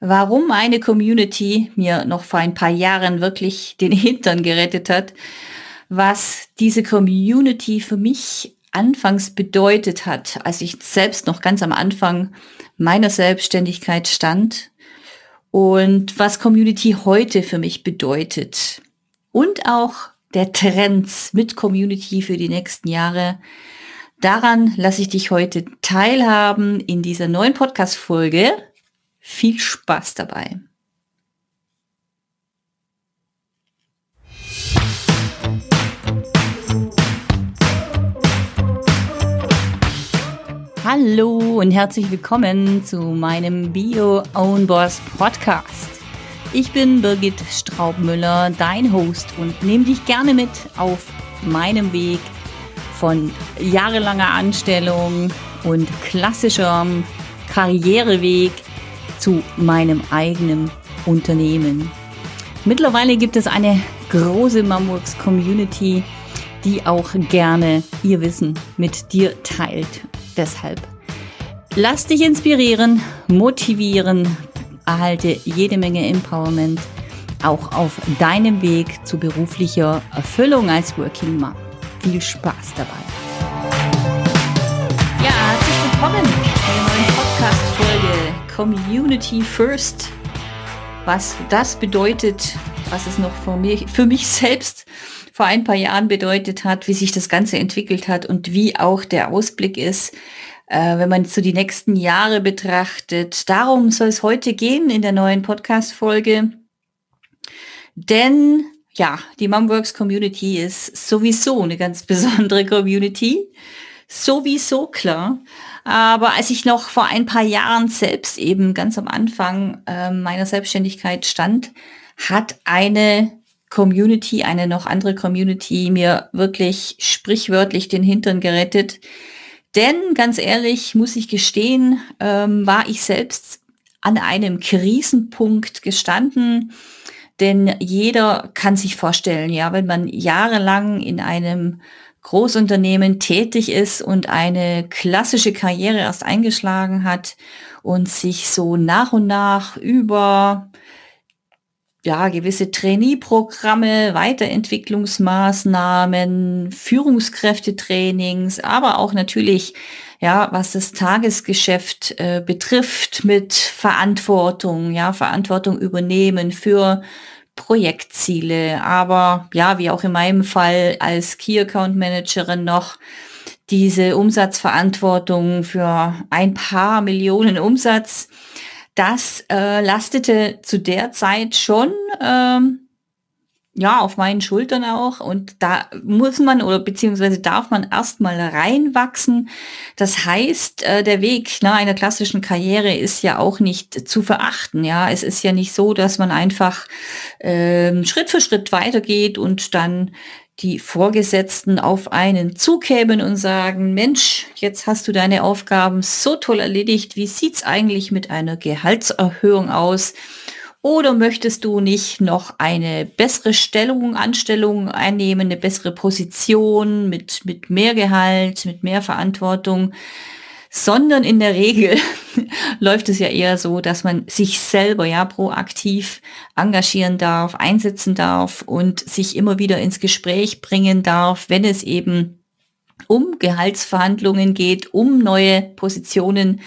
warum eine Community mir noch vor ein paar Jahren wirklich den Hintern gerettet hat, was diese Community für mich anfangs bedeutet hat, als ich selbst noch ganz am Anfang meiner Selbstständigkeit stand und was Community heute für mich bedeutet und auch der Trends mit Community für die nächsten Jahre. Daran lasse ich dich heute teilhaben in dieser neuen Podcast-Folge. Viel Spaß dabei. Hallo und herzlich willkommen zu meinem Bio Own Boss Podcast. Ich bin Birgit Straubmüller, dein Host und nehme dich gerne mit auf meinem Weg von jahrelanger Anstellung und klassischerem Karriereweg zu meinem eigenen Unternehmen. Mittlerweile gibt es eine große Mamworks Community, die auch gerne ihr Wissen mit dir teilt. Deshalb lass dich inspirieren, motivieren, erhalte jede Menge Empowerment auch auf deinem Weg zu beruflicher Erfüllung als Working Mom. Viel Spaß dabei. Community First. Was das bedeutet, was es noch für mich, für mich selbst vor ein paar Jahren bedeutet hat, wie sich das Ganze entwickelt hat und wie auch der Ausblick ist, äh, wenn man so die nächsten Jahre betrachtet. Darum soll es heute gehen in der neuen Podcast-Folge. Denn ja, die Mumworks Community ist sowieso eine ganz besondere Community. Sowieso klar. Aber als ich noch vor ein paar Jahren selbst eben ganz am Anfang äh, meiner Selbstständigkeit stand, hat eine Community, eine noch andere Community mir wirklich sprichwörtlich den Hintern gerettet. Denn ganz ehrlich, muss ich gestehen, ähm, war ich selbst an einem Krisenpunkt gestanden. Denn jeder kann sich vorstellen, ja, wenn man jahrelang in einem Großunternehmen tätig ist und eine klassische Karriere erst eingeschlagen hat und sich so nach und nach über ja, gewisse Trainee-Programme, Weiterentwicklungsmaßnahmen, Führungskräftetrainings, aber auch natürlich, ja, was das Tagesgeschäft äh, betrifft mit Verantwortung, ja, Verantwortung übernehmen für Projektziele, aber ja, wie auch in meinem Fall als Key Account Managerin noch diese Umsatzverantwortung für ein paar Millionen Umsatz das äh, lastete zu der Zeit schon ähm, ja auf meinen Schultern auch und da muss man oder beziehungsweise darf man erstmal reinwachsen. Das heißt, äh, der Weg ne, einer klassischen Karriere ist ja auch nicht zu verachten. Ja, es ist ja nicht so, dass man einfach äh, Schritt für Schritt weitergeht und dann die Vorgesetzten auf einen zukämen und sagen, Mensch, jetzt hast du deine Aufgaben so toll erledigt, wie sieht's eigentlich mit einer Gehaltserhöhung aus? Oder möchtest du nicht noch eine bessere Stellung, Anstellung einnehmen, eine bessere Position mit, mit mehr Gehalt, mit mehr Verantwortung? sondern in der Regel läuft es ja eher so, dass man sich selber ja proaktiv engagieren darf, einsetzen darf und sich immer wieder ins Gespräch bringen darf, wenn es eben um Gehaltsverhandlungen geht, um neue Positionen,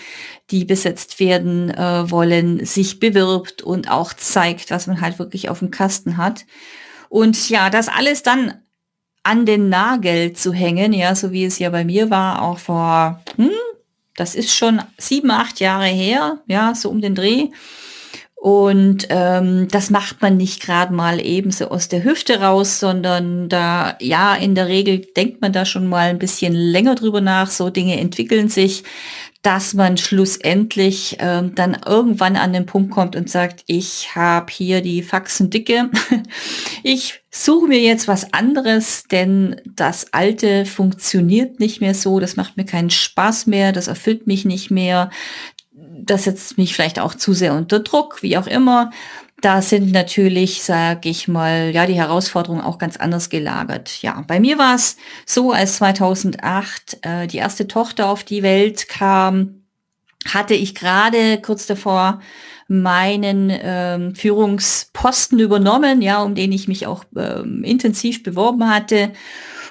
die besetzt werden äh, wollen, sich bewirbt und auch zeigt, was man halt wirklich auf dem Kasten hat. Und ja, das alles dann an den Nagel zu hängen, ja, so wie es ja bei mir war, auch vor hm, das ist schon sieben, acht Jahre her, ja, so um den Dreh. Und ähm, das macht man nicht gerade mal ebenso aus der Hüfte raus, sondern da, ja, in der Regel denkt man da schon mal ein bisschen länger drüber nach. So Dinge entwickeln sich, dass man schlussendlich ähm, dann irgendwann an den Punkt kommt und sagt, ich habe hier die Faxen dicke. ich suche mir jetzt was anderes, denn das alte funktioniert nicht mehr so, das macht mir keinen Spaß mehr, das erfüllt mich nicht mehr das setzt mich vielleicht auch zu sehr unter Druck, wie auch immer. Da sind natürlich, sage ich mal, ja, die Herausforderungen auch ganz anders gelagert. Ja, bei mir war es so, als 2008 äh, die erste Tochter auf die Welt kam, hatte ich gerade kurz davor meinen ähm, Führungsposten übernommen, ja, um den ich mich auch ähm, intensiv beworben hatte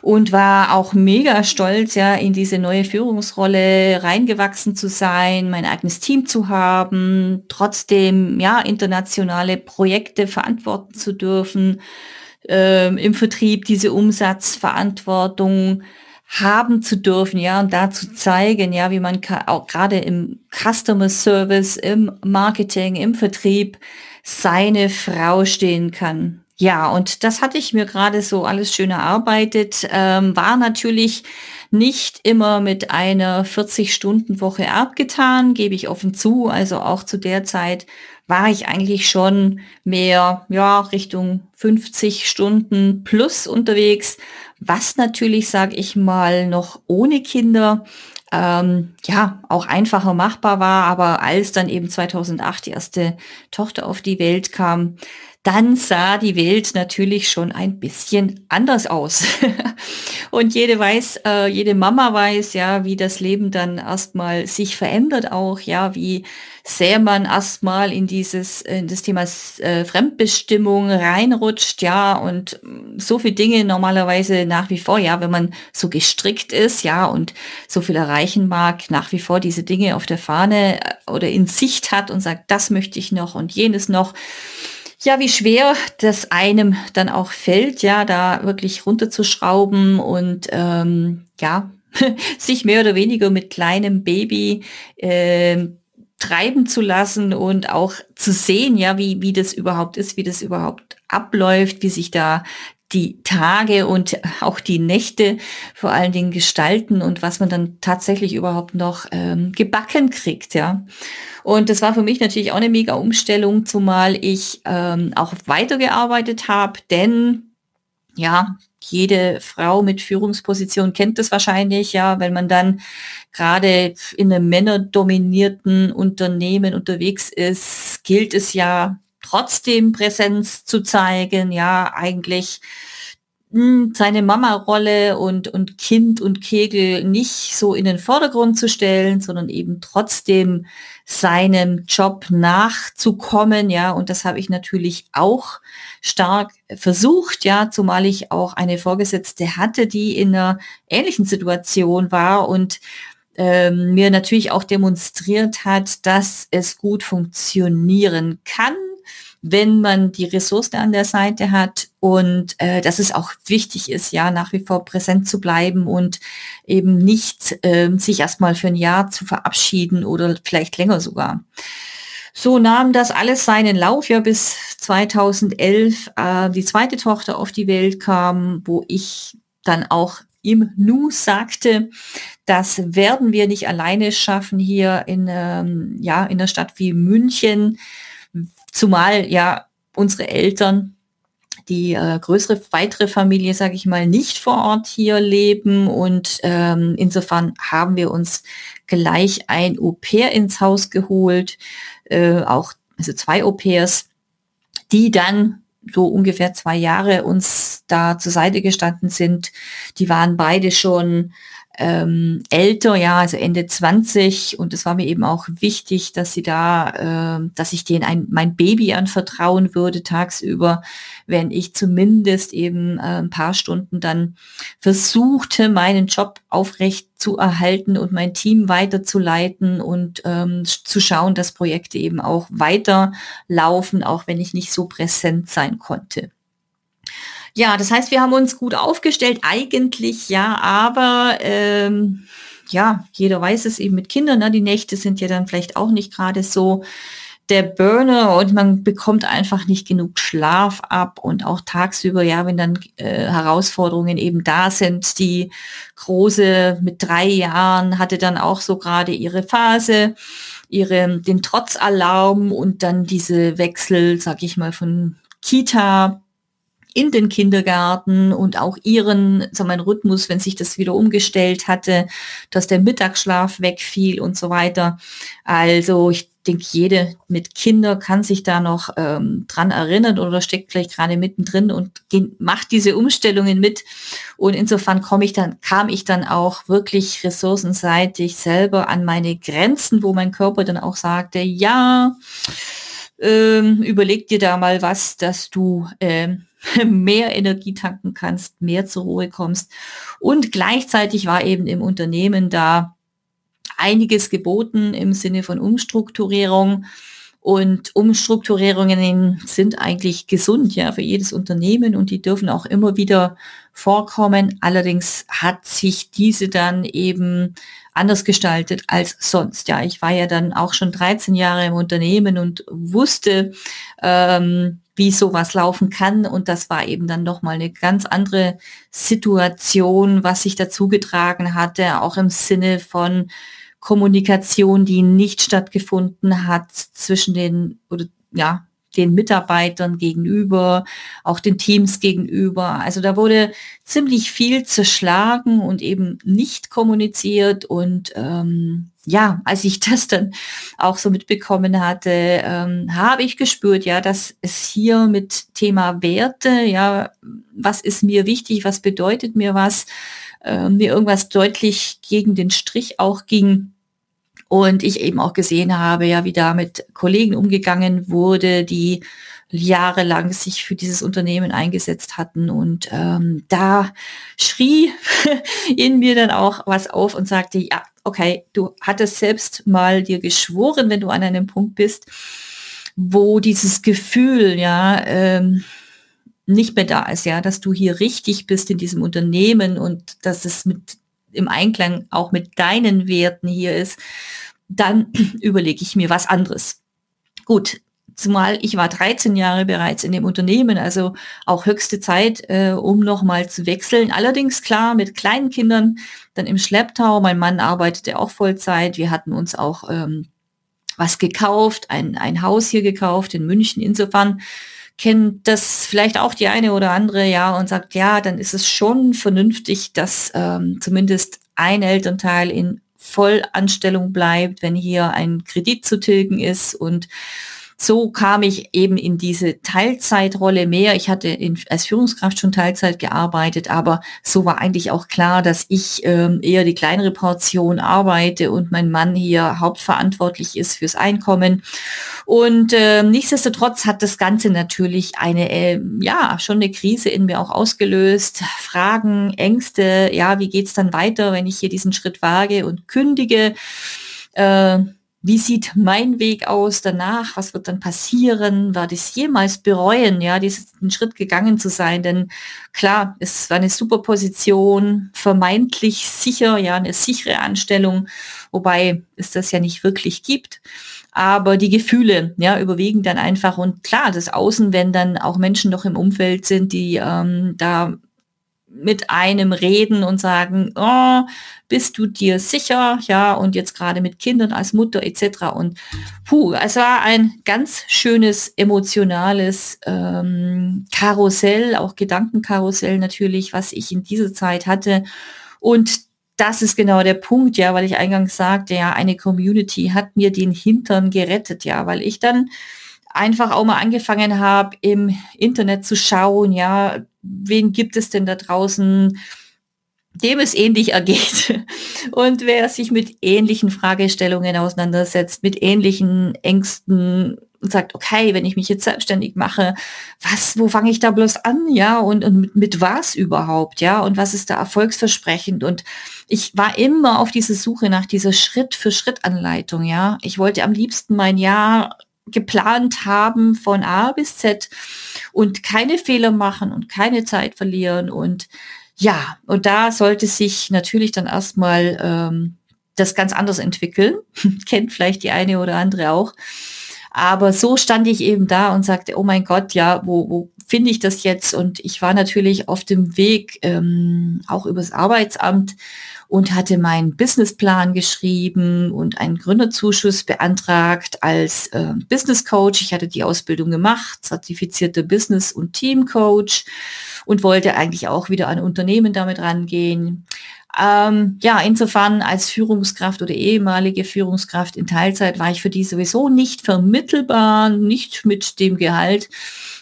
und war auch mega stolz, ja, in diese neue Führungsrolle reingewachsen zu sein, mein eigenes Team zu haben, trotzdem, ja, internationale Projekte verantworten zu dürfen, ähm, im Vertrieb diese Umsatzverantwortung haben zu dürfen, ja, und da zu zeigen, ja, wie man auch gerade im Customer Service, im Marketing, im Vertrieb seine Frau stehen kann. Ja, und das hatte ich mir gerade so alles schön erarbeitet, ähm, war natürlich nicht immer mit einer 40-Stunden-Woche abgetan, gebe ich offen zu. Also auch zu der Zeit war ich eigentlich schon mehr, ja, Richtung 50 Stunden plus unterwegs, was natürlich, sage ich mal, noch ohne Kinder ähm, ja auch einfacher machbar war. Aber als dann eben 2008 die erste Tochter auf die Welt kam, dann sah die Welt natürlich schon ein bisschen anders aus. und jede weiß, äh, jede Mama weiß ja, wie das Leben dann erstmal sich verändert auch, ja, wie sehr man erstmal in dieses, in das Thema äh, Fremdbestimmung reinrutscht, ja, und so viele Dinge normalerweise nach wie vor, ja, wenn man so gestrickt ist, ja, und so viel erreichen mag, nach wie vor diese Dinge auf der Fahne äh, oder in Sicht hat und sagt, das möchte ich noch und jenes noch ja, wie schwer das einem dann auch fällt, ja, da wirklich runterzuschrauben und ähm, ja, sich mehr oder weniger mit kleinem Baby äh, treiben zu lassen und auch zu sehen, ja, wie, wie das überhaupt ist, wie das überhaupt abläuft, wie sich da die Tage und auch die Nächte vor allen Dingen gestalten und was man dann tatsächlich überhaupt noch ähm, gebacken kriegt, ja. Und das war für mich natürlich auch eine mega Umstellung, zumal ich ähm, auch weitergearbeitet habe, denn ja, jede Frau mit Führungsposition kennt das wahrscheinlich, ja, wenn man dann gerade in einem männerdominierten Unternehmen unterwegs ist, gilt es ja trotzdem Präsenz zu zeigen, ja, eigentlich hm, seine Mama-Rolle und, und Kind und Kegel nicht so in den Vordergrund zu stellen, sondern eben trotzdem seinem Job nachzukommen, ja, und das habe ich natürlich auch stark versucht, ja, zumal ich auch eine Vorgesetzte hatte, die in einer ähnlichen Situation war und ähm, mir natürlich auch demonstriert hat, dass es gut funktionieren kann, wenn man die Ressourcen an der Seite hat und äh, dass es auch wichtig ist, ja, nach wie vor präsent zu bleiben und eben nicht äh, sich erstmal für ein Jahr zu verabschieden oder vielleicht länger sogar. So nahm das alles seinen Lauf, ja, bis 2011 äh, die zweite Tochter auf die Welt kam, wo ich dann auch im Nu sagte, das werden wir nicht alleine schaffen hier in, ähm, ja, in der Stadt wie München. Zumal ja unsere Eltern die äh, größere, weitere Familie, sage ich mal, nicht vor Ort hier leben. Und ähm, insofern haben wir uns gleich ein Au-pair ins Haus geholt, äh, auch also zwei Au-pairs, die dann so ungefähr zwei Jahre uns da zur Seite gestanden sind. Die waren beide schon ähm, älter, ja, also Ende 20 und es war mir eben auch wichtig, dass sie da, äh, dass ich denen ein, mein Baby anvertrauen würde tagsüber, wenn ich zumindest eben äh, ein paar Stunden dann versuchte, meinen Job aufrecht zu erhalten und mein Team weiterzuleiten und ähm, zu schauen, dass Projekte eben auch weiterlaufen, auch wenn ich nicht so präsent sein konnte. Ja, das heißt, wir haben uns gut aufgestellt, eigentlich ja, aber ähm, ja, jeder weiß es eben mit Kindern, ne? die Nächte sind ja dann vielleicht auch nicht gerade so der Burner und man bekommt einfach nicht genug Schlaf ab und auch tagsüber, ja, wenn dann äh, Herausforderungen eben da sind. Die große mit drei Jahren hatte dann auch so gerade ihre Phase, ihre, den Trotzalarm und dann diese Wechsel, sag ich mal, von Kita in den Kindergarten und auch ihren, so mein Rhythmus, wenn sich das wieder umgestellt hatte, dass der Mittagsschlaf wegfiel und so weiter. Also ich denke, jede mit Kinder kann sich da noch ähm, dran erinnern oder steckt vielleicht gerade mittendrin und macht diese Umstellungen mit. Und insofern komme ich dann, kam ich dann auch wirklich ressourcenseitig selber an meine Grenzen, wo mein Körper dann auch sagte, ja, ähm, überleg dir da mal was, dass du ähm, mehr Energie tanken kannst, mehr zur Ruhe kommst. Und gleichzeitig war eben im Unternehmen da einiges geboten im Sinne von Umstrukturierung. Und Umstrukturierungen sind eigentlich gesund, ja, für jedes Unternehmen und die dürfen auch immer wieder vorkommen. Allerdings hat sich diese dann eben anders gestaltet als sonst. Ja, ich war ja dann auch schon 13 Jahre im Unternehmen und wusste, ähm, wie sowas laufen kann. Und das war eben dann nochmal eine ganz andere Situation, was sich dazu getragen hatte, auch im Sinne von Kommunikation, die nicht stattgefunden hat zwischen den oder ja, den Mitarbeitern gegenüber, auch den Teams gegenüber. Also da wurde ziemlich viel zerschlagen und eben nicht kommuniziert. Und ähm, ja, als ich das dann auch so mitbekommen hatte, ähm, habe ich gespürt, ja, dass es hier mit Thema Werte, ja, was ist mir wichtig, was bedeutet mir was, äh, mir irgendwas deutlich gegen den Strich auch ging und ich eben auch gesehen habe, ja, wie da mit Kollegen umgegangen wurde, die jahrelang sich für dieses Unternehmen eingesetzt hatten. Und ähm, da schrie in mir dann auch was auf und sagte, ja, okay, du hattest selbst mal dir geschworen, wenn du an einem Punkt bist, wo dieses Gefühl, ja, ähm, nicht mehr da ist, ja, dass du hier richtig bist in diesem Unternehmen und dass es mit im Einklang auch mit deinen Werten hier ist, dann überlege ich mir was anderes. Gut, zumal ich war 13 Jahre bereits in dem Unternehmen, also auch höchste Zeit, äh, um nochmal zu wechseln. Allerdings klar, mit kleinen Kindern, dann im Schlepptau. Mein Mann arbeitete auch Vollzeit. Wir hatten uns auch ähm, was gekauft, ein, ein Haus hier gekauft in München. Insofern kennt das vielleicht auch die eine oder andere, ja, und sagt, ja, dann ist es schon vernünftig, dass ähm, zumindest ein Elternteil in Vollanstellung bleibt, wenn hier ein Kredit zu tilgen ist. Und so kam ich eben in diese Teilzeitrolle mehr. Ich hatte in, als Führungskraft schon Teilzeit gearbeitet, aber so war eigentlich auch klar, dass ich ähm, eher die kleinere Portion arbeite und mein Mann hier hauptverantwortlich ist fürs Einkommen. Und äh, nichtsdestotrotz hat das Ganze natürlich eine, äh, ja, schon eine Krise in mir auch ausgelöst. Fragen, Ängste, ja, wie geht's dann weiter, wenn ich hier diesen Schritt wage und kündige? Äh, wie sieht mein Weg aus danach? Was wird dann passieren? War das jemals bereuen, ja, diesen Schritt gegangen zu sein? Denn klar, es war eine super Position, vermeintlich sicher, ja, eine sichere Anstellung, wobei es das ja nicht wirklich gibt. Aber die Gefühle, ja, überwiegen dann einfach und klar, das Außen, wenn dann auch Menschen noch im Umfeld sind, die ähm, da mit einem reden und sagen, oh, bist du dir sicher? Ja, und jetzt gerade mit Kindern als Mutter etc. Und puh, es war ein ganz schönes emotionales ähm, Karussell, auch Gedankenkarussell natürlich, was ich in dieser Zeit hatte. Und das ist genau der Punkt, ja, weil ich eingangs sagte, ja, eine Community hat mir den Hintern gerettet, ja, weil ich dann einfach auch mal angefangen habe, im Internet zu schauen, ja, wen gibt es denn da draußen, dem es ähnlich ergeht. Und wer sich mit ähnlichen Fragestellungen auseinandersetzt, mit ähnlichen Ängsten und sagt, okay, wenn ich mich jetzt selbstständig mache, was, wo fange ich da bloß an, ja, und, und mit, mit was überhaupt, ja, und was ist da erfolgsversprechend? Und ich war immer auf diese Suche nach dieser Schritt-für-Schritt-Anleitung, ja. Ich wollte am liebsten mein Jahr geplant haben von A bis Z und keine Fehler machen und keine Zeit verlieren und ja, und da sollte sich natürlich dann erstmal ähm, das ganz anders entwickeln. Kennt vielleicht die eine oder andere auch. Aber so stand ich eben da und sagte, oh mein Gott, ja, wo, wo finde ich das jetzt? Und ich war natürlich auf dem Weg, ähm, auch übers Arbeitsamt und hatte meinen Businessplan geschrieben und einen Gründerzuschuss beantragt als äh, Business Coach. Ich hatte die Ausbildung gemacht, zertifizierte Business- und Team Coach und wollte eigentlich auch wieder an Unternehmen damit rangehen. Ähm, ja, insofern als Führungskraft oder ehemalige Führungskraft in Teilzeit war ich für die sowieso nicht vermittelbar, nicht mit dem Gehalt.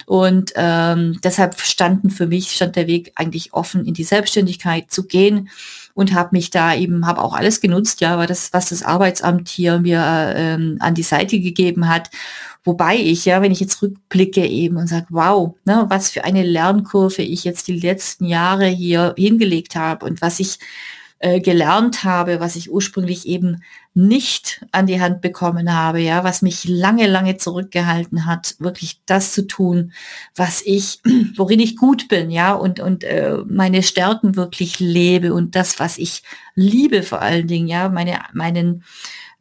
Und ähm, deshalb standen für mich, stand der Weg eigentlich offen, in die Selbstständigkeit zu gehen und habe mich da eben, habe auch alles genutzt, ja, das, was das Arbeitsamt hier mir ähm, an die Seite gegeben hat. Wobei ich, ja, wenn ich jetzt rückblicke eben und sage, wow, ne, was für eine Lernkurve ich jetzt die letzten Jahre hier hingelegt habe und was ich äh, gelernt habe, was ich ursprünglich eben nicht an die Hand bekommen habe, ja, was mich lange, lange zurückgehalten hat, wirklich das zu tun, was ich, worin ich gut bin, ja, und, und äh, meine Stärken wirklich lebe und das, was ich liebe vor allen Dingen, ja, meine, meinen,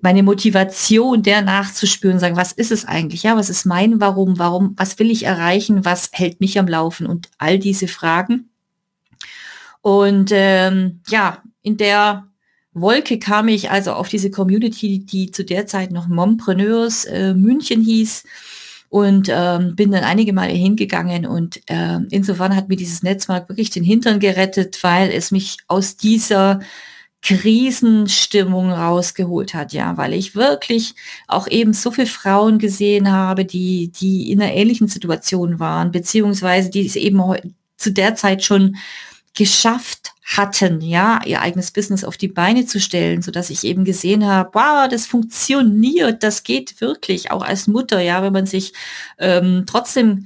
meine Motivation der nachzuspüren, sagen, was ist es eigentlich? Ja, was ist mein Warum? Warum? Was will ich erreichen? Was hält mich am Laufen? Und all diese Fragen. Und ähm, ja, in der Wolke kam ich also auf diese Community, die zu der Zeit noch Mompreneurs äh, München hieß und ähm, bin dann einige Male hingegangen und äh, insofern hat mir dieses Netzwerk wirklich den Hintern gerettet, weil es mich aus dieser Krisenstimmung rausgeholt hat, ja, weil ich wirklich auch eben so viele Frauen gesehen habe, die, die in einer ähnlichen Situation waren, beziehungsweise die es eben zu der Zeit schon geschafft hatten, ja, ihr eigenes Business auf die Beine zu stellen, so dass ich eben gesehen habe, wow, das funktioniert, das geht wirklich, auch als Mutter, ja, wenn man sich ähm, trotzdem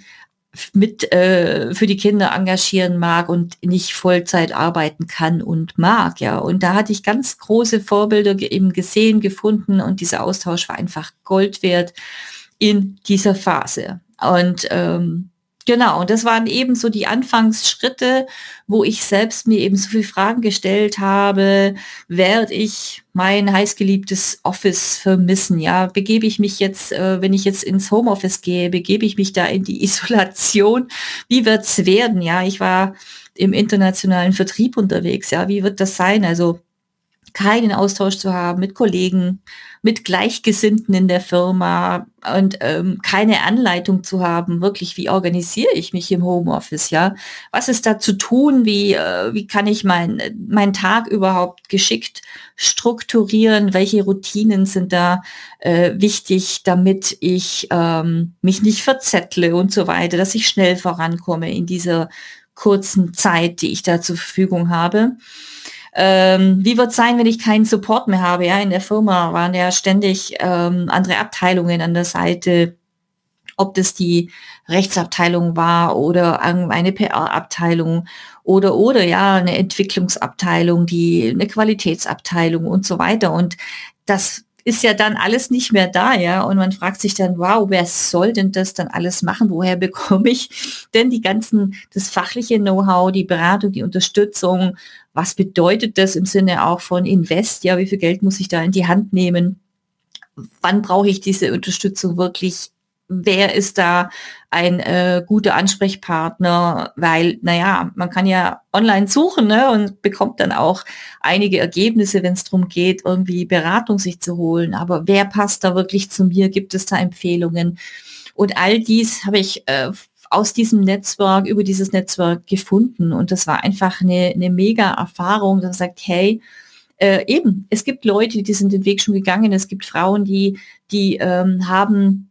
mit äh, für die Kinder engagieren mag und nicht Vollzeit arbeiten kann und mag, ja. Und da hatte ich ganz große Vorbilder eben gesehen, gefunden und dieser Austausch war einfach Gold wert in dieser Phase. Und ähm, Genau, und das waren eben so die Anfangsschritte, wo ich selbst mir eben so viele Fragen gestellt habe, werde ich mein heißgeliebtes Office vermissen? Ja, begebe ich mich jetzt, äh, wenn ich jetzt ins Homeoffice gehe, begebe ich mich da in die Isolation? Wie wird's werden? Ja, ich war im internationalen Vertrieb unterwegs. Ja, wie wird das sein? Also keinen Austausch zu haben mit Kollegen, mit Gleichgesinnten in der Firma und ähm, keine Anleitung zu haben, wirklich, wie organisiere ich mich im Homeoffice, ja? Was ist da zu tun? Wie, äh, wie kann ich meinen mein Tag überhaupt geschickt strukturieren? Welche Routinen sind da äh, wichtig, damit ich ähm, mich nicht verzettle und so weiter, dass ich schnell vorankomme in dieser kurzen Zeit, die ich da zur Verfügung habe? Ähm, wie wird es sein, wenn ich keinen Support mehr habe? Ja, in der Firma waren ja ständig ähm, andere Abteilungen an der Seite, ob das die Rechtsabteilung war oder eine PR-Abteilung oder oder ja eine Entwicklungsabteilung, die eine Qualitätsabteilung und so weiter. Und das ist ja dann alles nicht mehr da, ja. Und man fragt sich dann, wow, wer soll denn das dann alles machen? Woher bekomme ich denn die ganzen, das fachliche Know-how, die Beratung, die Unterstützung? Was bedeutet das im Sinne auch von Invest? Ja, wie viel Geld muss ich da in die Hand nehmen? Wann brauche ich diese Unterstützung wirklich wer ist da ein äh, guter Ansprechpartner, weil, naja, man kann ja online suchen ne, und bekommt dann auch einige Ergebnisse, wenn es darum geht, irgendwie Beratung sich zu holen. Aber wer passt da wirklich zu mir? Gibt es da Empfehlungen? Und all dies habe ich äh, aus diesem Netzwerk, über dieses Netzwerk gefunden. Und das war einfach eine, eine mega Erfahrung, dass man sagt, hey, äh, eben, es gibt Leute, die sind den Weg schon gegangen. Es gibt Frauen, die, die ähm, haben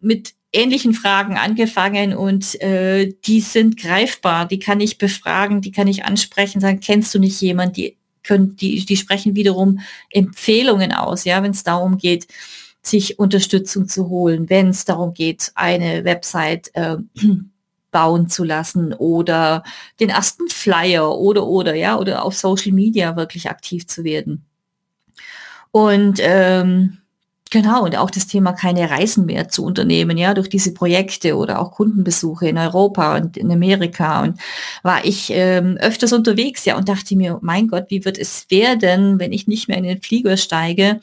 mit ähnlichen Fragen angefangen und äh, die sind greifbar, die kann ich befragen, die kann ich ansprechen, sagen, kennst du nicht jemand, die können, die, die sprechen wiederum Empfehlungen aus, ja, wenn es darum geht, sich Unterstützung zu holen, wenn es darum geht, eine Website äh, bauen zu lassen oder den ersten Flyer oder oder ja oder auf Social Media wirklich aktiv zu werden. Und ähm, Genau, und auch das Thema keine Reisen mehr zu unternehmen, ja, durch diese Projekte oder auch Kundenbesuche in Europa und in Amerika. Und war ich ähm, öfters unterwegs, ja, und dachte mir, mein Gott, wie wird es werden, wenn ich nicht mehr in den Flieger steige?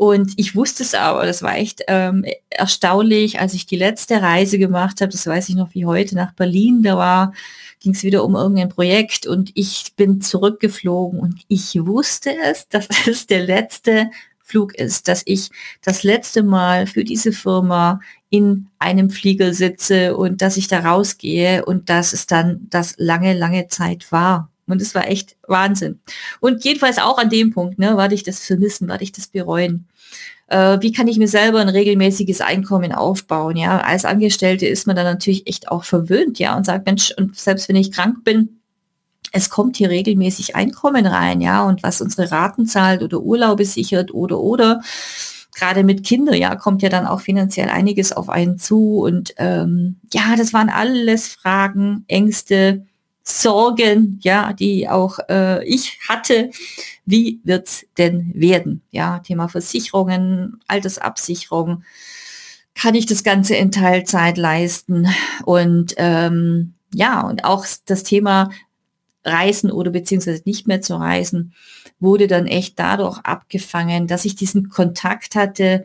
Und ich wusste es aber, das war echt ähm, erstaunlich, als ich die letzte Reise gemacht habe, das weiß ich noch wie heute, nach Berlin, da war, ging es wieder um irgendein Projekt und ich bin zurückgeflogen und ich wusste es, das ist der letzte Flug ist, dass ich das letzte Mal für diese Firma in einem Flieger sitze und dass ich da rausgehe und dass es dann das lange, lange Zeit war. Und es war echt Wahnsinn. Und jedenfalls auch an dem Punkt, ne, werde ich das vermissen, werde ich das bereuen. Äh, wie kann ich mir selber ein regelmäßiges Einkommen aufbauen? Ja, als Angestellte ist man dann natürlich echt auch verwöhnt, ja, und sagt, Mensch, und selbst wenn ich krank bin, es kommt hier regelmäßig Einkommen rein, ja, und was unsere Raten zahlt oder Urlaube sichert oder oder gerade mit Kindern, ja, kommt ja dann auch finanziell einiges auf einen zu. Und ähm, ja, das waren alles Fragen, Ängste, Sorgen, ja, die auch äh, ich hatte. Wie wird's denn werden? Ja, Thema Versicherungen, Altersabsicherung. Kann ich das Ganze in Teilzeit leisten? Und ähm, ja, und auch das Thema Reisen oder beziehungsweise nicht mehr zu reisen, wurde dann echt dadurch abgefangen, dass ich diesen Kontakt hatte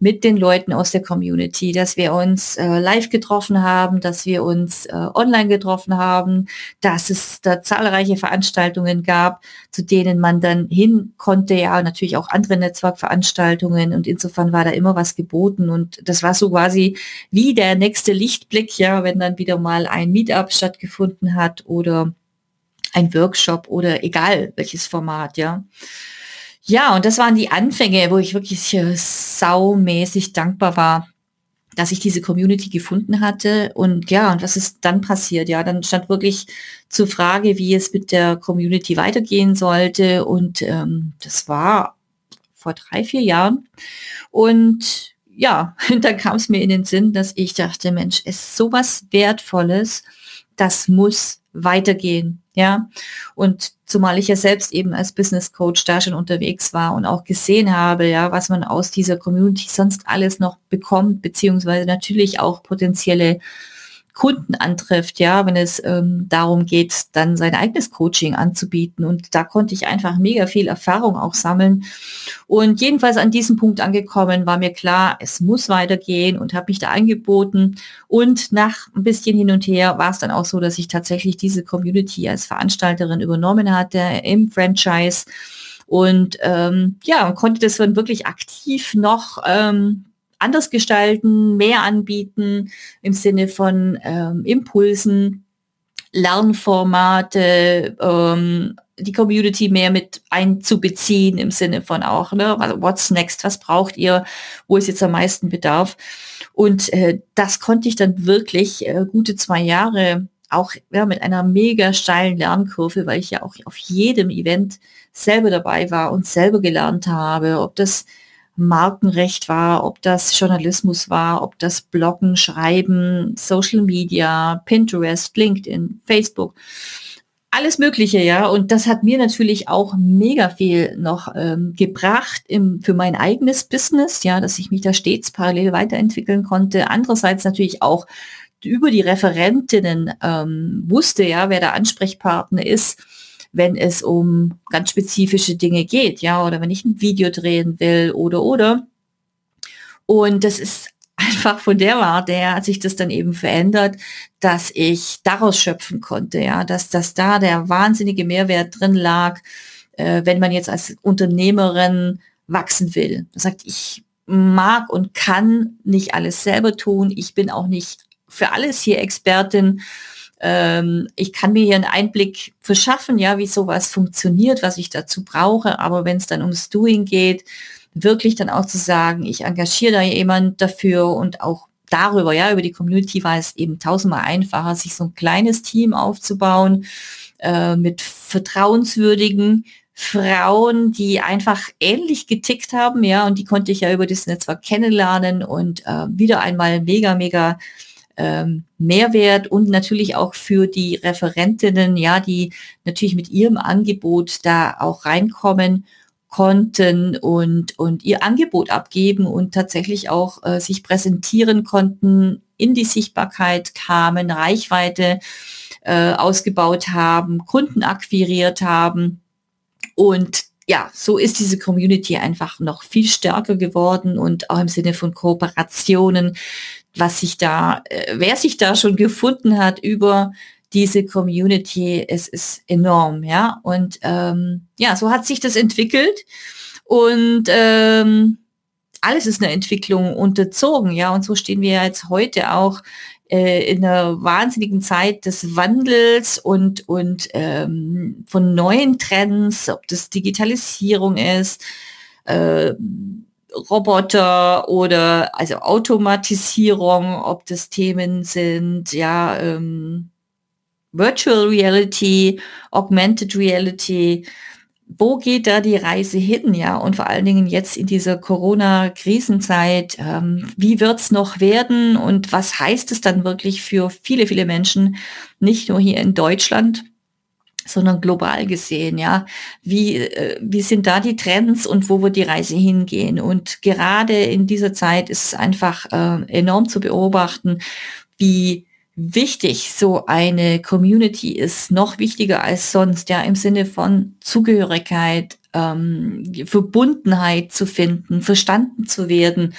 mit den Leuten aus der Community, dass wir uns äh, live getroffen haben, dass wir uns äh, online getroffen haben, dass es da zahlreiche Veranstaltungen gab, zu denen man dann hin konnte, ja, natürlich auch andere Netzwerkveranstaltungen und insofern war da immer was geboten und das war so quasi wie der nächste Lichtblick, ja, wenn dann wieder mal ein Meetup stattgefunden hat oder ein Workshop oder egal welches Format, ja. Ja, und das waren die Anfänge, wo ich wirklich äh, saumäßig dankbar war, dass ich diese Community gefunden hatte. Und ja, und was ist dann passiert? Ja, dann stand wirklich zur Frage, wie es mit der Community weitergehen sollte. Und ähm, das war vor drei, vier Jahren. Und ja, dann kam es mir in den Sinn, dass ich dachte, Mensch, ist sowas Wertvolles, das muss weitergehen. Ja, und zumal ich ja selbst eben als Business Coach da schon unterwegs war und auch gesehen habe, ja, was man aus dieser Community sonst alles noch bekommt, beziehungsweise natürlich auch potenzielle Kunden antrifft, ja, wenn es ähm, darum geht, dann sein eigenes Coaching anzubieten. Und da konnte ich einfach mega viel Erfahrung auch sammeln. Und jedenfalls an diesem Punkt angekommen, war mir klar, es muss weitergehen und habe mich da angeboten. Und nach ein bisschen hin und her war es dann auch so, dass ich tatsächlich diese Community als Veranstalterin übernommen hatte im Franchise und ähm, ja, konnte das dann wirklich aktiv noch ähm, anders gestalten, mehr anbieten im Sinne von ähm, Impulsen, Lernformate, ähm, die Community mehr mit einzubeziehen im Sinne von auch, ne, what's next, was braucht ihr, wo ist jetzt am meisten Bedarf. Und äh, das konnte ich dann wirklich äh, gute zwei Jahre auch ja, mit einer mega steilen Lernkurve, weil ich ja auch auf jedem Event selber dabei war und selber gelernt habe, ob das Markenrecht war, ob das Journalismus war, ob das Bloggen, Schreiben, Social Media, Pinterest, LinkedIn, Facebook, alles Mögliche, ja. Und das hat mir natürlich auch mega viel noch ähm, gebracht im, für mein eigenes Business, ja, dass ich mich da stets parallel weiterentwickeln konnte. Andererseits natürlich auch über die Referentinnen ähm, wusste, ja, wer der Ansprechpartner ist wenn es um ganz spezifische Dinge geht, ja, oder wenn ich ein Video drehen will oder oder. Und das ist einfach von der Warte her hat sich das dann eben verändert, dass ich daraus schöpfen konnte, ja, dass, dass da der wahnsinnige Mehrwert drin lag, äh, wenn man jetzt als Unternehmerin wachsen will. Das sagt, ich mag und kann nicht alles selber tun. Ich bin auch nicht für alles hier Expertin ähm, ich kann mir hier einen Einblick verschaffen, ja, wie sowas funktioniert, was ich dazu brauche. Aber wenn es dann ums Doing geht, wirklich dann auch zu sagen, ich engagiere da jemand dafür und auch darüber, ja, über die Community war es eben tausendmal einfacher, sich so ein kleines Team aufzubauen äh, mit vertrauenswürdigen Frauen, die einfach ähnlich getickt haben, ja, und die konnte ich ja über das Netzwerk kennenlernen und äh, wieder einmal mega, mega ähm, Mehrwert und natürlich auch für die Referentinnen, ja, die natürlich mit ihrem Angebot da auch reinkommen konnten und, und ihr Angebot abgeben und tatsächlich auch äh, sich präsentieren konnten, in die Sichtbarkeit kamen, Reichweite äh, ausgebaut haben, Kunden akquiriert haben. Und ja, so ist diese Community einfach noch viel stärker geworden und auch im Sinne von Kooperationen was sich da, äh, wer sich da schon gefunden hat über diese Community, es ist enorm, ja. Und ähm, ja, so hat sich das entwickelt. Und ähm, alles ist eine Entwicklung unterzogen, ja, und so stehen wir jetzt heute auch äh, in einer wahnsinnigen Zeit des Wandels und, und ähm, von neuen Trends, ob das Digitalisierung ist, äh, Roboter oder also Automatisierung, ob das Themen sind, ja, ähm, Virtual Reality, Augmented Reality, wo geht da die Reise hin, ja? Und vor allen Dingen jetzt in dieser Corona-Krisenzeit, ähm, wie wird's noch werden? Und was heißt es dann wirklich für viele, viele Menschen, nicht nur hier in Deutschland, sondern global gesehen, ja. Wie, äh, wie sind da die Trends und wo wird die Reise hingehen? Und gerade in dieser Zeit ist es einfach äh, enorm zu beobachten, wie wichtig so eine Community ist, noch wichtiger als sonst, ja, im Sinne von Zugehörigkeit, ähm, Verbundenheit zu finden, verstanden zu werden.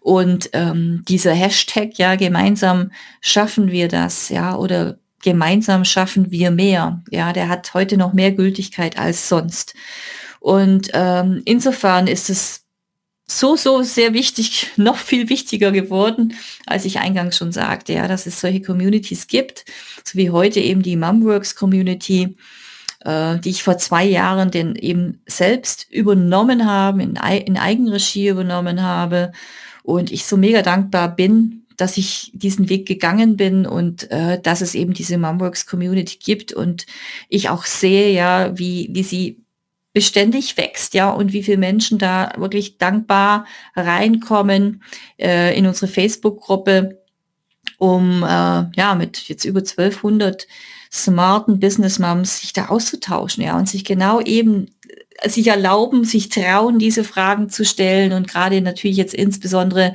Und ähm, dieser Hashtag, ja, gemeinsam schaffen wir das, ja, oder gemeinsam schaffen wir mehr, ja, der hat heute noch mehr Gültigkeit als sonst. Und ähm, insofern ist es so, so sehr wichtig, noch viel wichtiger geworden, als ich eingangs schon sagte, ja, dass es solche Communities gibt, so wie heute eben die Mumworks Community, äh, die ich vor zwei Jahren denn eben selbst übernommen habe, in, in Eigenregie übernommen habe und ich so mega dankbar bin, dass ich diesen Weg gegangen bin und äh, dass es eben diese Mumworks Community gibt und ich auch sehe ja, wie, wie sie beständig wächst, ja, und wie viele Menschen da wirklich dankbar reinkommen äh, in unsere Facebook-Gruppe, um äh, ja mit jetzt über 1200 smarten Business Moms sich da auszutauschen, ja, und sich genau eben äh, sich erlauben, sich trauen, diese Fragen zu stellen und gerade natürlich jetzt insbesondere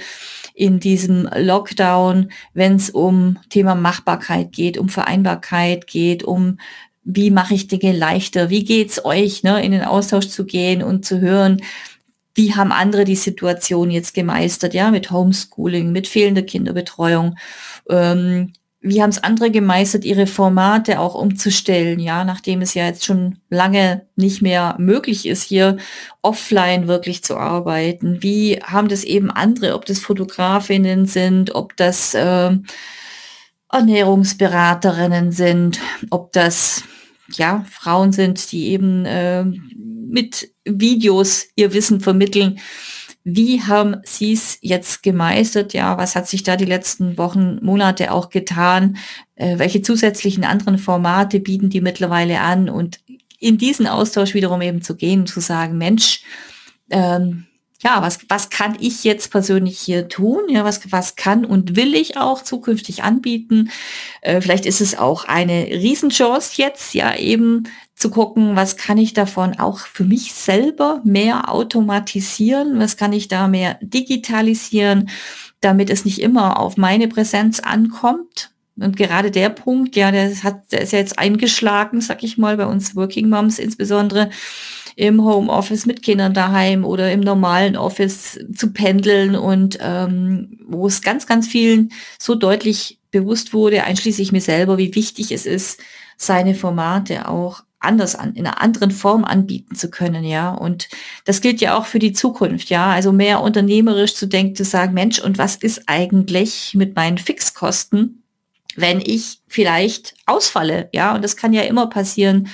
in diesem Lockdown, wenn es um Thema Machbarkeit geht, um Vereinbarkeit geht, um wie mache ich Dinge leichter, wie geht's euch, ne, in den Austausch zu gehen und zu hören, wie haben andere die Situation jetzt gemeistert, ja, mit Homeschooling, mit fehlender Kinderbetreuung, ähm, wie haben es andere gemeistert, ihre Formate auch umzustellen, ja, nachdem es ja jetzt schon lange nicht mehr möglich ist, hier offline wirklich zu arbeiten. Wie haben das eben andere, ob das Fotografinnen sind, ob das äh, Ernährungsberaterinnen sind, ob das ja Frauen sind, die eben äh, mit Videos ihr Wissen vermitteln. Wie haben Sie es jetzt gemeistert? Ja, was hat sich da die letzten Wochen, Monate auch getan? Äh, welche zusätzlichen anderen Formate bieten die mittlerweile an? Und in diesen Austausch wiederum eben zu gehen zu sagen, Mensch, ähm, ja, was, was kann ich jetzt persönlich hier tun? Ja, was, was kann und will ich auch zukünftig anbieten? Äh, vielleicht ist es auch eine Riesenchance jetzt, ja, eben zu gucken, was kann ich davon auch für mich selber mehr automatisieren? Was kann ich da mehr digitalisieren, damit es nicht immer auf meine Präsenz ankommt? Und gerade der Punkt, ja, der hat, der ist ja jetzt eingeschlagen, sag ich mal, bei uns Working Moms insbesondere im Homeoffice mit Kindern daheim oder im normalen Office zu pendeln und ähm, wo es ganz, ganz vielen so deutlich bewusst wurde, einschließlich mir selber, wie wichtig es ist, seine Formate auch anders an, in einer anderen Form anbieten zu können, ja. Und das gilt ja auch für die Zukunft, ja. Also mehr unternehmerisch zu denken, zu sagen, Mensch, und was ist eigentlich mit meinen Fixkosten, wenn ich vielleicht ausfalle, ja. Und das kann ja immer passieren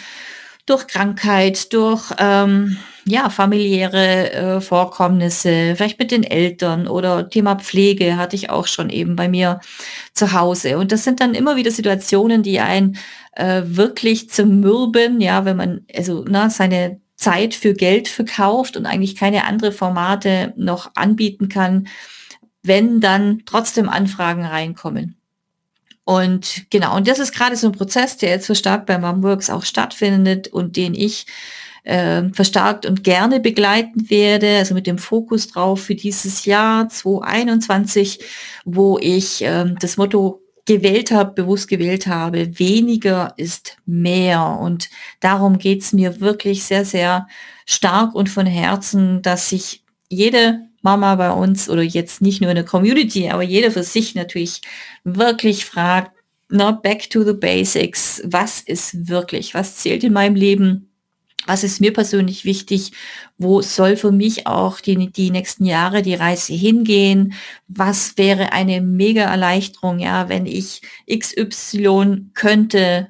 durch Krankheit, durch ähm, ja, familiäre äh, Vorkommnisse, vielleicht mit den Eltern oder Thema Pflege hatte ich auch schon eben bei mir zu Hause. Und das sind dann immer wieder Situationen, die einen äh, wirklich zermürben, ja, wenn man also na, seine Zeit für Geld verkauft und eigentlich keine andere Formate noch anbieten kann, wenn dann trotzdem Anfragen reinkommen. Und genau, und das ist gerade so ein Prozess, der jetzt verstärkt bei Mumworks auch stattfindet und den ich äh, verstärkt und gerne begleiten werde, also mit dem Fokus drauf für dieses Jahr 2021, wo ich äh, das Motto gewählt habe, bewusst gewählt habe, weniger ist mehr. Und darum geht's mir wirklich sehr, sehr stark und von Herzen, dass sich jede Mama bei uns oder jetzt nicht nur in der Community, aber jeder für sich natürlich wirklich fragt, na, back to the basics, was ist wirklich, was zählt in meinem Leben? Was ist mir persönlich wichtig, wo soll für mich auch die, die nächsten Jahre die Reise hingehen, was wäre eine mega Erleichterung, ja, wenn ich XY könnte,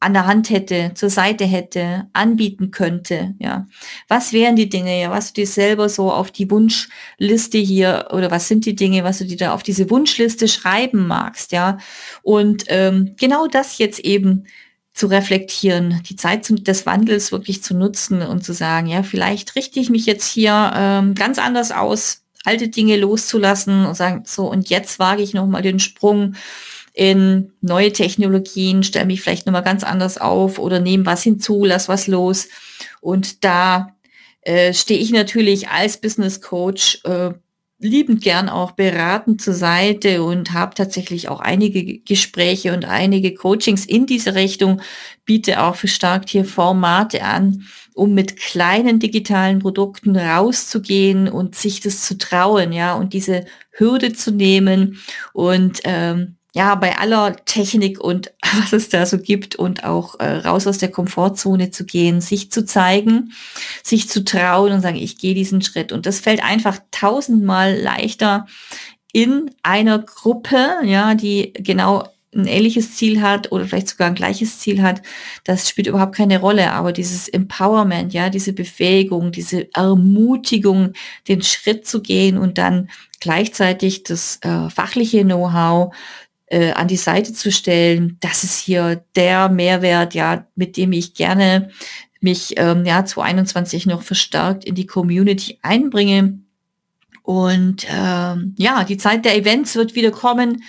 an der Hand hätte, zur Seite hätte, anbieten könnte, ja. Was wären die Dinge, ja, was du dir selber so auf die Wunschliste hier oder was sind die Dinge, was du dir da auf diese Wunschliste schreiben magst, ja. Und ähm, genau das jetzt eben zu reflektieren, die Zeit des Wandels wirklich zu nutzen und zu sagen, ja, vielleicht richte ich mich jetzt hier ähm, ganz anders aus, alte Dinge loszulassen und sagen, so, und jetzt wage ich nochmal den Sprung in neue Technologien, stelle mich vielleicht nochmal ganz anders auf oder nehme was hinzu, lass was los. Und da äh, stehe ich natürlich als Business Coach äh, liebend gern auch beratend zur Seite und habe tatsächlich auch einige Gespräche und einige Coachings in diese Richtung, biete auch verstärkt hier Formate an, um mit kleinen digitalen Produkten rauszugehen und sich das zu trauen, ja, und diese Hürde zu nehmen und ähm, ja, bei aller Technik und was es da so gibt und auch äh, raus aus der Komfortzone zu gehen, sich zu zeigen, sich zu trauen und sagen, ich gehe diesen Schritt. Und das fällt einfach tausendmal leichter in einer Gruppe, ja, die genau ein ähnliches Ziel hat oder vielleicht sogar ein gleiches Ziel hat, das spielt überhaupt keine Rolle. Aber dieses Empowerment, ja, diese Befähigung, diese Ermutigung, den Schritt zu gehen und dann gleichzeitig das äh, fachliche Know-how äh, an die Seite zu stellen. Das ist hier der Mehrwert, ja, mit dem ich gerne mich ähm, ja 2021 noch verstärkt in die Community einbringe. Und ähm, ja, die Zeit der Events wird wieder kommen,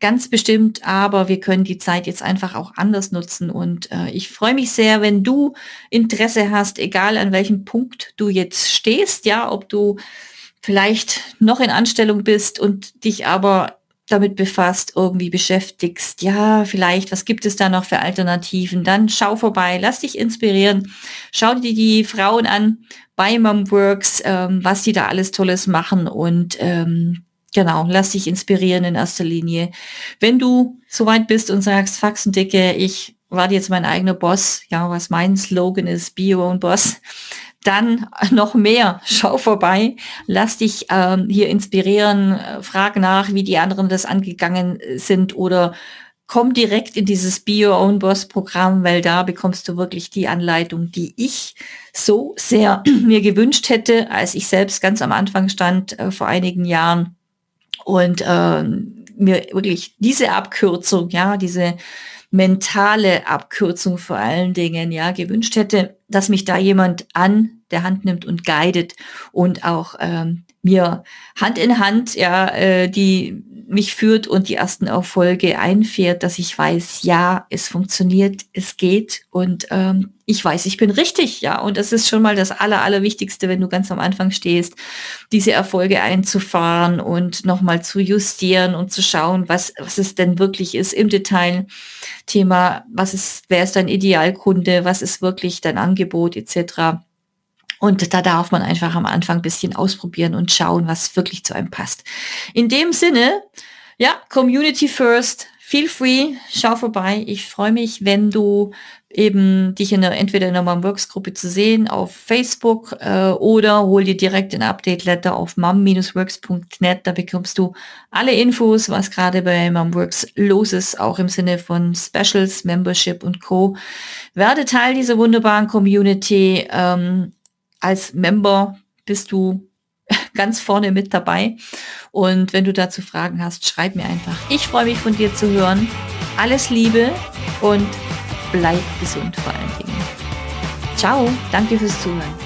ganz bestimmt, aber wir können die Zeit jetzt einfach auch anders nutzen. Und äh, ich freue mich sehr, wenn du Interesse hast, egal an welchem Punkt du jetzt stehst, ja, ob du vielleicht noch in Anstellung bist und dich aber damit befasst, irgendwie beschäftigst, ja, vielleicht, was gibt es da noch für Alternativen, dann schau vorbei, lass dich inspirieren, schau dir die Frauen an bei Momworks, ähm, was die da alles Tolles machen und ähm, genau, lass dich inspirieren in erster Linie. Wenn du soweit bist und sagst, Faxendicke, ich war jetzt mein eigener Boss, ja, was mein Slogan ist, be your own boss, dann noch mehr. Schau vorbei, lass dich ähm, hier inspirieren, äh, frag nach, wie die anderen das angegangen sind oder komm direkt in dieses Be Your Own Boss Programm, weil da bekommst du wirklich die Anleitung, die ich so sehr mir gewünscht hätte, als ich selbst ganz am Anfang stand äh, vor einigen Jahren. Und äh, mir wirklich diese Abkürzung, ja, diese mentale Abkürzung vor allen Dingen, ja, gewünscht hätte, dass mich da jemand an der Hand nimmt und guidet und auch ähm, mir Hand in Hand, ja, äh, die mich führt und die ersten Erfolge einfährt, dass ich weiß, ja, es funktioniert, es geht und ähm, ich weiß, ich bin richtig, ja. Und das ist schon mal das Aller, Allerwichtigste, wenn du ganz am Anfang stehst, diese Erfolge einzufahren und nochmal zu justieren und zu schauen, was, was es denn wirklich ist im Detail. Thema, was ist, wer ist dein Idealkunde, was ist wirklich dein Angebot etc. Und da darf man einfach am Anfang ein bisschen ausprobieren und schauen, was wirklich zu einem passt. In dem Sinne, ja, Community First, feel free, schau vorbei. Ich freue mich, wenn du eben dich in der, entweder in der Mom Works Gruppe zu sehen auf Facebook äh, oder hol dir direkt ein Update Letter auf mom-works.net. Da bekommst du alle Infos, was gerade bei Mom Works los ist, auch im Sinne von Specials, Membership und Co. Werde Teil dieser wunderbaren Community. Ähm, als Member bist du ganz vorne mit dabei. Und wenn du dazu Fragen hast, schreib mir einfach. Ich freue mich von dir zu hören. Alles Liebe und bleib gesund vor allen Dingen. Ciao, danke fürs Zuhören.